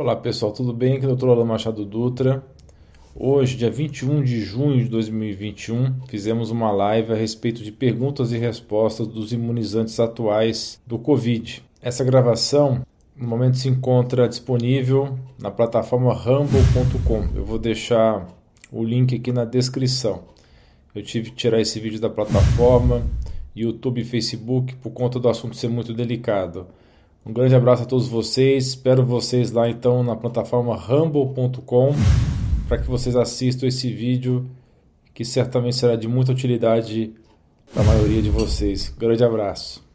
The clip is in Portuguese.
Olá pessoal, tudo bem? Aqui é o Dr. Alan Machado Dutra. Hoje, dia 21 de junho de 2021, fizemos uma live a respeito de perguntas e respostas dos imunizantes atuais do Covid. Essa gravação no momento se encontra disponível na plataforma rumble.com. Eu vou deixar o link aqui na descrição. Eu tive que tirar esse vídeo da plataforma, YouTube e Facebook, por conta do assunto ser muito delicado. Um grande abraço a todos vocês. Espero vocês lá então na plataforma rumble.com para que vocês assistam esse vídeo que certamente será de muita utilidade para a maioria de vocês. Grande abraço.